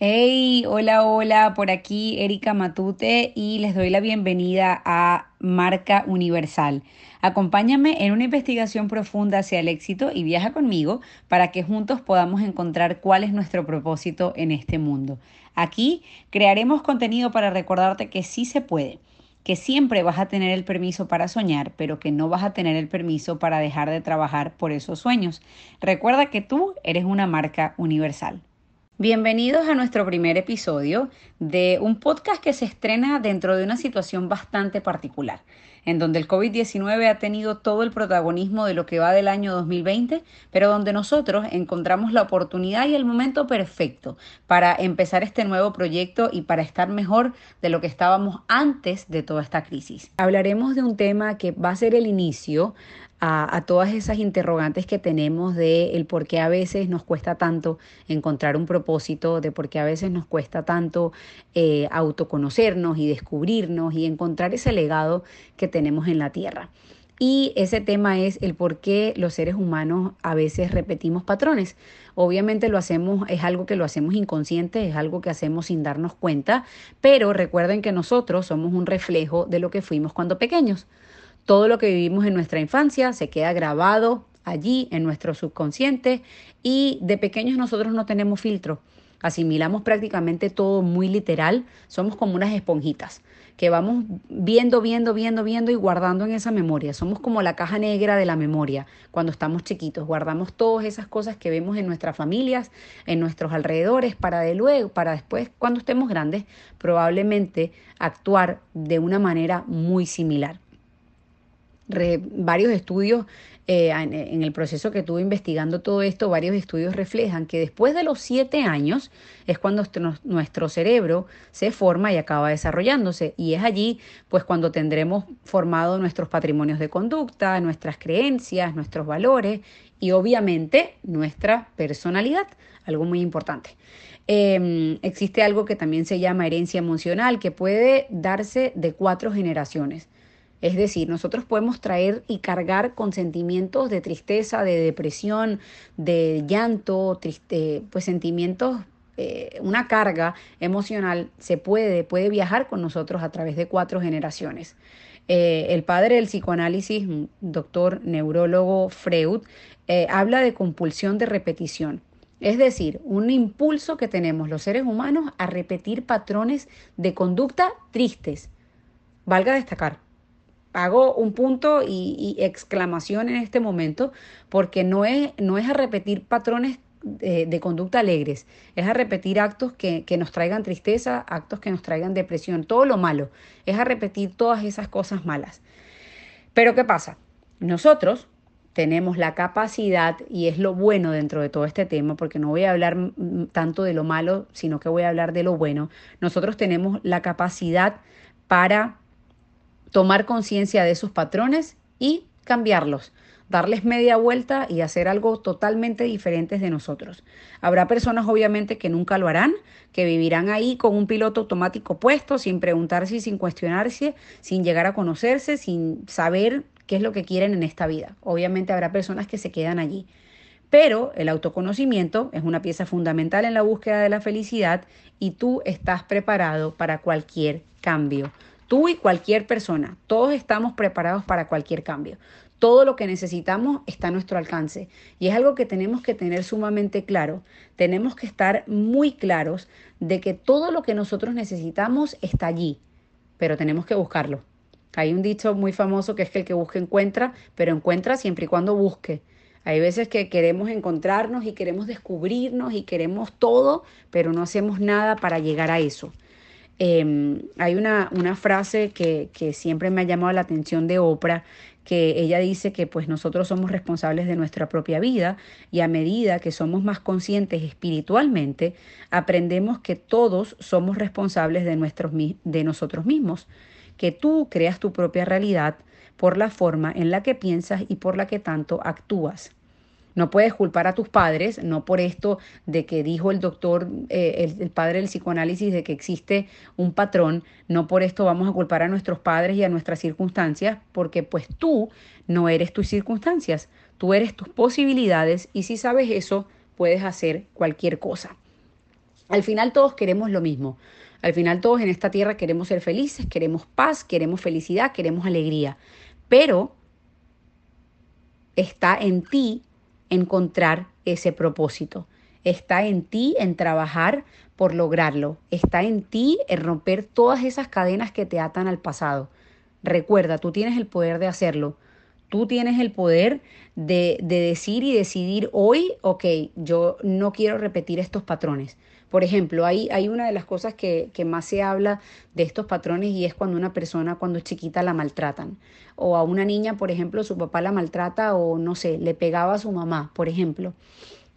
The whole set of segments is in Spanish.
Hey, hola, hola, por aquí Erika Matute y les doy la bienvenida a Marca Universal. Acompáñame en una investigación profunda hacia el éxito y viaja conmigo para que juntos podamos encontrar cuál es nuestro propósito en este mundo. Aquí crearemos contenido para recordarte que sí se puede que siempre vas a tener el permiso para soñar, pero que no vas a tener el permiso para dejar de trabajar por esos sueños. Recuerda que tú eres una marca universal. Bienvenidos a nuestro primer episodio de un podcast que se estrena dentro de una situación bastante particular, en donde el COVID-19 ha tenido todo el protagonismo de lo que va del año 2020, pero donde nosotros encontramos la oportunidad y el momento perfecto para empezar este nuevo proyecto y para estar mejor de lo que estábamos antes de toda esta crisis. Hablaremos de un tema que va a ser el inicio a, todas esas interrogantes que tenemos de el por qué a veces nos cuesta tanto encontrar un propósito, de por qué a veces nos cuesta tanto eh, autoconocernos y descubrirnos y encontrar ese legado que tenemos en la tierra. Y ese tema es el por qué los seres humanos a veces repetimos patrones. Obviamente lo hacemos, es algo que lo hacemos inconsciente, es algo que hacemos sin darnos cuenta, pero recuerden que nosotros somos un reflejo de lo que fuimos cuando pequeños. Todo lo que vivimos en nuestra infancia se queda grabado allí en nuestro subconsciente y de pequeños nosotros no tenemos filtro. Asimilamos prácticamente todo muy literal, somos como unas esponjitas que vamos viendo, viendo, viendo, viendo y guardando en esa memoria. Somos como la caja negra de la memoria cuando estamos chiquitos. Guardamos todas esas cosas que vemos en nuestras familias, en nuestros alrededores, para de luego, para después, cuando estemos grandes, probablemente actuar de una manera muy similar varios estudios eh, en, el proceso que tuve investigando todo esto, varios estudios reflejan que después de los siete años es cuando nuestro cerebro se forma y acaba desarrollándose. Y es allí, pues, cuando tendremos formado nuestros patrimonios de conducta, nuestras creencias, nuestros valores y obviamente nuestra personalidad, algo muy importante. Em, existe algo que también se llama herencia emocional, que puede darse de cuatro generaciones. Es decir, nosotros podemos traer y cargar con sentimientos de tristeza, de depresión, de llanto, triste, pues sentimientos eh, una carga emocional se puede, puede viajar con nosotros a través de cuatro generaciones. Eh, el padre del psicoanálisis, doctor neurólogo Freud, eh, habla de compulsión de repetición. Es decir, un impulso que tenemos los seres humanos a repetir patrones de conducta tristes. Valga destacar, hago un punto y, exclamación en este momento porque no es, no es a repetir patrones de, conducta alegres, es a repetir actos que, que, nos traigan tristeza, actos que nos traigan depresión, todo lo malo, es a repetir todas esas cosas malas. Pero ¿qué pasa? Nosotros tenemos la capacidad, y es lo bueno dentro de todo este tema, porque no voy a hablar tanto de lo malo, sino que voy a hablar de lo bueno, nosotros tenemos la capacidad para tomar conciencia de sus patrones y cambiarlos, darles media vuelta y hacer algo totalmente diferente de nosotros. Habrá personas obviamente que nunca lo harán, que vivirán ahí con un piloto automático puesto, sin preguntarse y sin cuestionarse, sin llegar a conocerse, sin saber qué es lo que quieren en esta vida. Obviamente habrá personas que se quedan allí. Pero el autoconocimiento es una pieza fundamental en la búsqueda de la felicidad y tú estás preparado para cualquier cambio. Tú y cualquier persona, todos estamos preparados para cualquier cambio. Todo lo que necesitamos está a nuestro alcance y es algo que tenemos que tener sumamente claro. Tenemos que estar muy claros de que todo lo que nosotros necesitamos está allí, pero tenemos que buscarlo. Hay un dicho muy famoso que es que el que busca encuentra, pero encuentra siempre y cuando busque. Hay veces que queremos encontrarnos y queremos descubrirnos y queremos todo, pero no hacemos nada para llegar a eso. Em, hay una, una frase que, que, siempre me ha llamado la atención de Oprah, que ella dice que pues nosotros somos responsables de nuestra propia vida y a medida que somos más conscientes espiritualmente, aprendemos que todos somos responsables de, nuestros, de nosotros mismos, que tú creas tu propia realidad por la forma en la que piensas y por la que tanto actúas. No puedes culpar a tus padres, no por esto de que dijo el doctor, eh, el, padre del psicoanálisis, de que existe un patrón, no por esto vamos a culpar a nuestros padres y a nuestras circunstancias, porque pues tú no eres tus circunstancias, tú eres tus posibilidades y si sabes eso, puedes hacer cualquier cosa. Al final todos queremos lo mismo. Al final todos en esta tierra queremos ser felices, queremos paz, queremos felicidad, queremos alegría. Pero está en ti encontrar ese propósito. Está en ti en trabajar por lograrlo. Está en ti en romper todas esas cadenas que te atan al pasado. Recuerda, tú tienes el poder de hacerlo. Tú tienes el poder de, de, decir y decidir hoy, ok, yo no quiero repetir estos patrones. Por ejemplo, hay, hay una de las cosas que, que, más se habla de estos patrones y es cuando una persona cuando es chiquita la maltratan. O a una niña, por ejemplo, su papá la maltrata o no sé, le pegaba a su mamá, por ejemplo.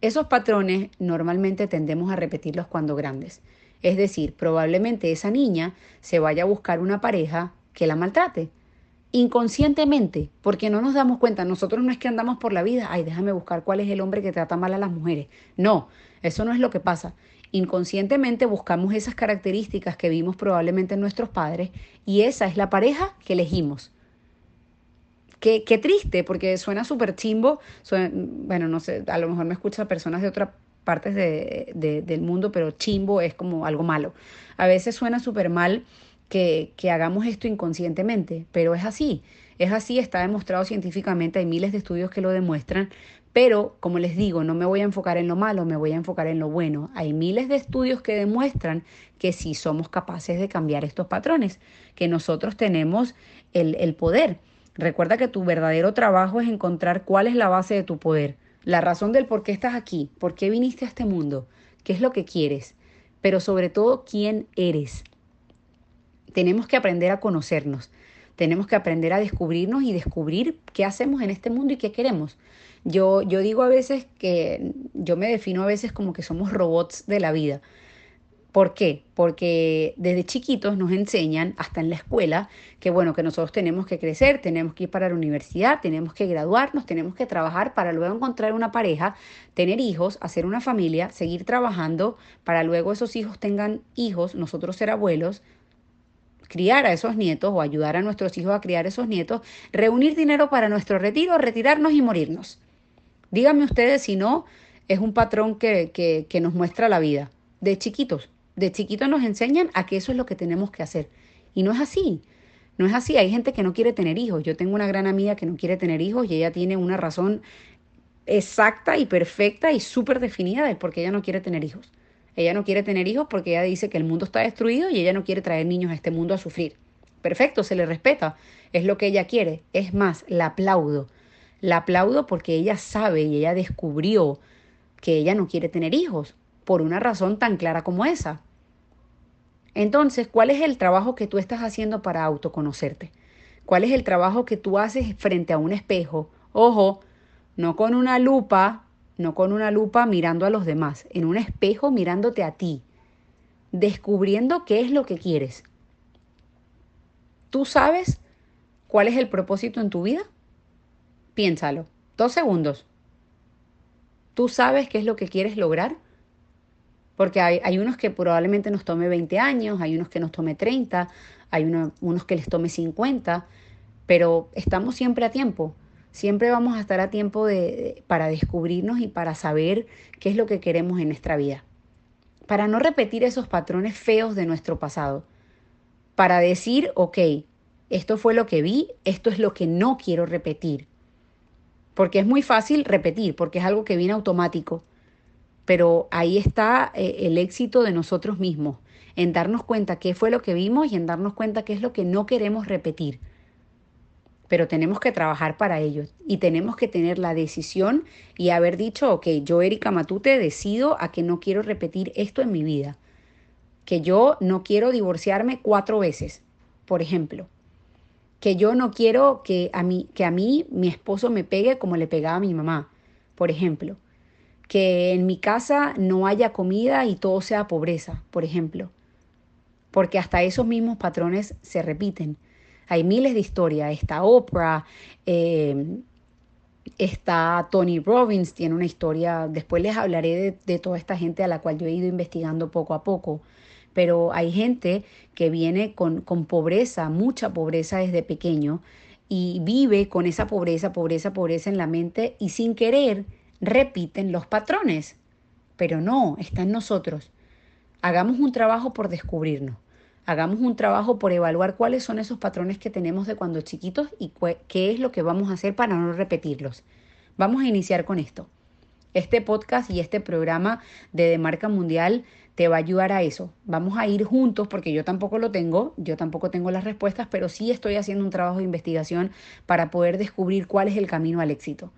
Esos patrones normalmente tendemos a repetirlos cuando grandes. Es decir, probablemente esa niña se vaya a buscar una pareja que la maltrate inconscientemente, porque no nos damos cuenta. Nosotros no es que andamos por la vida, ay, déjame buscar cuál es el hombre que trata mal a las mujeres. No, eso no es lo que pasa. Inconscientemente buscamos esas características que vimos probablemente en nuestros padres y esa es la pareja que elegimos. Qué, qué triste, porque suena súper chimbo. bueno, no sé, a lo mejor me escuchan personas de otras partes de, del mundo, pero chimbo es como algo malo. A veces suena súper mal que, que hagamos esto inconscientemente, pero es así. Es así, está demostrado científicamente, hay miles de estudios que lo demuestran, pero como les digo, no me voy a enfocar en lo malo, me voy a enfocar en lo bueno. Hay miles de estudios que demuestran que sí somos capaces de cambiar estos patrones, que nosotros tenemos el, el poder. Recuerda que tu verdadero trabajo es encontrar cuál es la base de tu poder, la razón del por qué estás aquí, por qué viniste a este mundo, qué es lo que quieres, pero sobre todo quién eres. Tenemos que aprender a conocernos, tenemos que aprender a descubrirnos y descubrir qué hacemos en este mundo y qué queremos. Yo, yo digo a veces que yo me defino a veces como que somos robots de la vida. ¿Por qué? Porque desde chiquitos nos enseñan, hasta en la escuela, que bueno, que nosotros tenemos que crecer, tenemos que ir para la universidad, tenemos que graduarnos, tenemos que trabajar para luego encontrar una pareja, tener hijos, hacer una familia, seguir trabajando para luego esos hijos tengan hijos, nosotros ser abuelos, criar a esos nietos o ayudar a nuestros hijos a criar a esos nietos, reunir dinero para nuestro retiro, retirarnos y morirnos. Díganme ustedes si no, es un patrón que, que, que nos muestra la vida. De chiquitos, de chiquitos nos enseñan a que eso es lo que tenemos que hacer. Y no es así. No es así. Hay gente que no quiere tener hijos. Yo tengo una gran amiga que no quiere tener hijos y ella tiene una razón exacta y perfecta y súper definida de por qué ella no quiere tener hijos. Ella no quiere tener hijos porque ella dice que el mundo está destruido y ella no quiere traer niños a este mundo a sufrir. Perfecto, se le respeta. Es lo que ella quiere. Es más, la aplaudo. La aplaudo porque ella sabe y ella descubrió que ella no quiere tener hijos por una razón tan clara como esa. Entonces, ¿cuál es el trabajo que tú estás haciendo para autoconocerte? ¿Cuál es el trabajo que tú haces frente a un espejo? Ojo, no con una lupa no con una lupa mirando a los demás, en un espejo mirándote a ti, descubriendo qué es lo que quieres. ¿Tú sabes cuál es el propósito en tu vida? Piénsalo. Dos segundos. ¿Tú sabes qué es lo que quieres lograr? Porque hay, unos que probablemente nos tome 20 años, hay unos que nos tome 30, hay unos que les tome 50, pero estamos siempre a tiempo. Siempre vamos a estar a tiempo de, para descubrirnos y para saber qué es lo que queremos en nuestra vida. Para no repetir esos patrones feos de nuestro pasado. Para decir, ok, esto fue lo que vi, esto es lo que no quiero repetir. Porque es muy fácil repetir, porque es algo que viene automático. Pero ahí está eh, el éxito de nosotros mismos, en darnos cuenta qué fue lo que vimos y en darnos cuenta qué es lo que no queremos repetir pero tenemos que trabajar para ello y tenemos que tener la decisión y haber dicho, ok, yo Erika Matute decido a que no quiero repetir esto en mi vida, que yo no quiero divorciarme cuatro veces, por ejemplo, que yo no quiero que a mí, que a mí mi esposo me pegue como le pegaba a mi mamá, por ejemplo, que en mi casa no haya comida y todo sea pobreza, por ejemplo, porque hasta esos mismos patrones se repiten hay miles de historias. Está Oprah, eh, está Tony Robbins, tiene una historia. Después les hablaré de, toda esta gente a la cual yo he ido investigando poco a poco. Pero hay gente que viene con, con pobreza, mucha pobreza desde pequeño, y vive con esa pobreza, pobreza, pobreza en la mente y sin querer repiten los patrones. Pero no, está en nosotros. hagamos un trabajo por descubrirnos. Hagamos un trabajo por evaluar cuáles son esos patrones que tenemos de cuando chiquitos y qué es lo que vamos a hacer para no repetirlos. Vamos a iniciar con esto. Este podcast y este programa de, de marca mundial te va a ayudar a eso. Vamos a ir juntos porque yo tampoco lo tengo, yo tampoco tengo las respuestas, pero sí estoy haciendo un trabajo de investigación para poder descubrir cuál es el camino al éxito.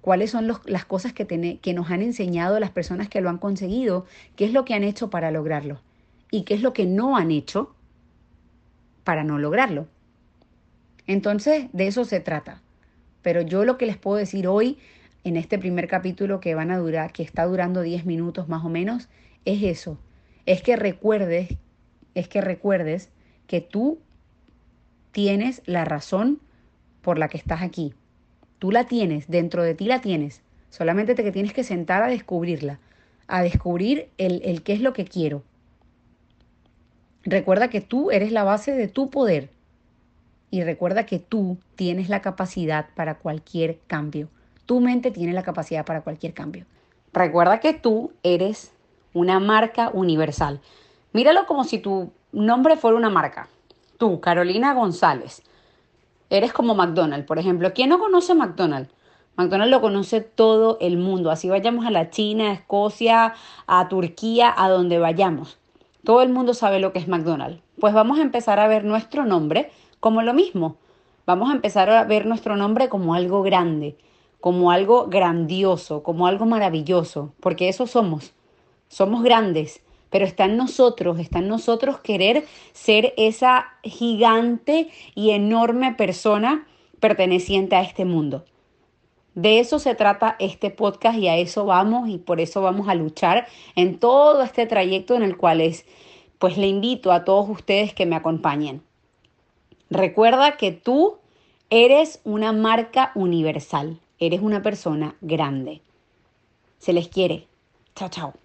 Cuáles son las cosas que, que nos han enseñado las personas que lo han conseguido, qué es lo que han hecho para lograrlo y qué es lo que no han hecho para no lograrlo. Entonces, de eso se trata. Pero yo lo que les puedo decir hoy, en este primer capítulo que van a durar, que está durando 10 minutos más o menos, es eso. Es que recuerdes, es que recuerdes que tú tienes la razón por la que estás aquí. Tú la tienes, dentro de ti la tienes. Solamente te que tienes que sentar a descubrirla, a descubrir el, el qué es lo que quiero. Recuerda que tú eres la base de tu poder y recuerda que tú tienes la capacidad para cualquier cambio. Tu mente tiene la capacidad para cualquier cambio. Recuerda que tú eres una marca universal. Míralo como si tu nombre fuera una marca. Tú, Carolina González, eres como McDonald's, por ejemplo. ¿Quién no conoce McDonald's? McDonald's lo conoce todo el mundo. Así vayamos a la China, a Escocia, a Turquía, a donde vayamos. Todo el mundo sabe lo que es McDonald's. Pues vamos a empezar a ver nuestro nombre como lo mismo. Vamos a empezar a ver nuestro nombre como algo grande, como algo grandioso, como algo maravilloso, porque eso somos. Somos grandes, pero está en nosotros, está en nosotros querer ser esa gigante y enorme persona perteneciente a este mundo. De eso se trata este podcast y a eso vamos y por eso vamos a luchar en todo este trayecto en el cual es, pues le invito a todos ustedes que me acompañen. Recuerda que tú eres una marca universal, eres una persona grande. Se les quiere. Chao, chao.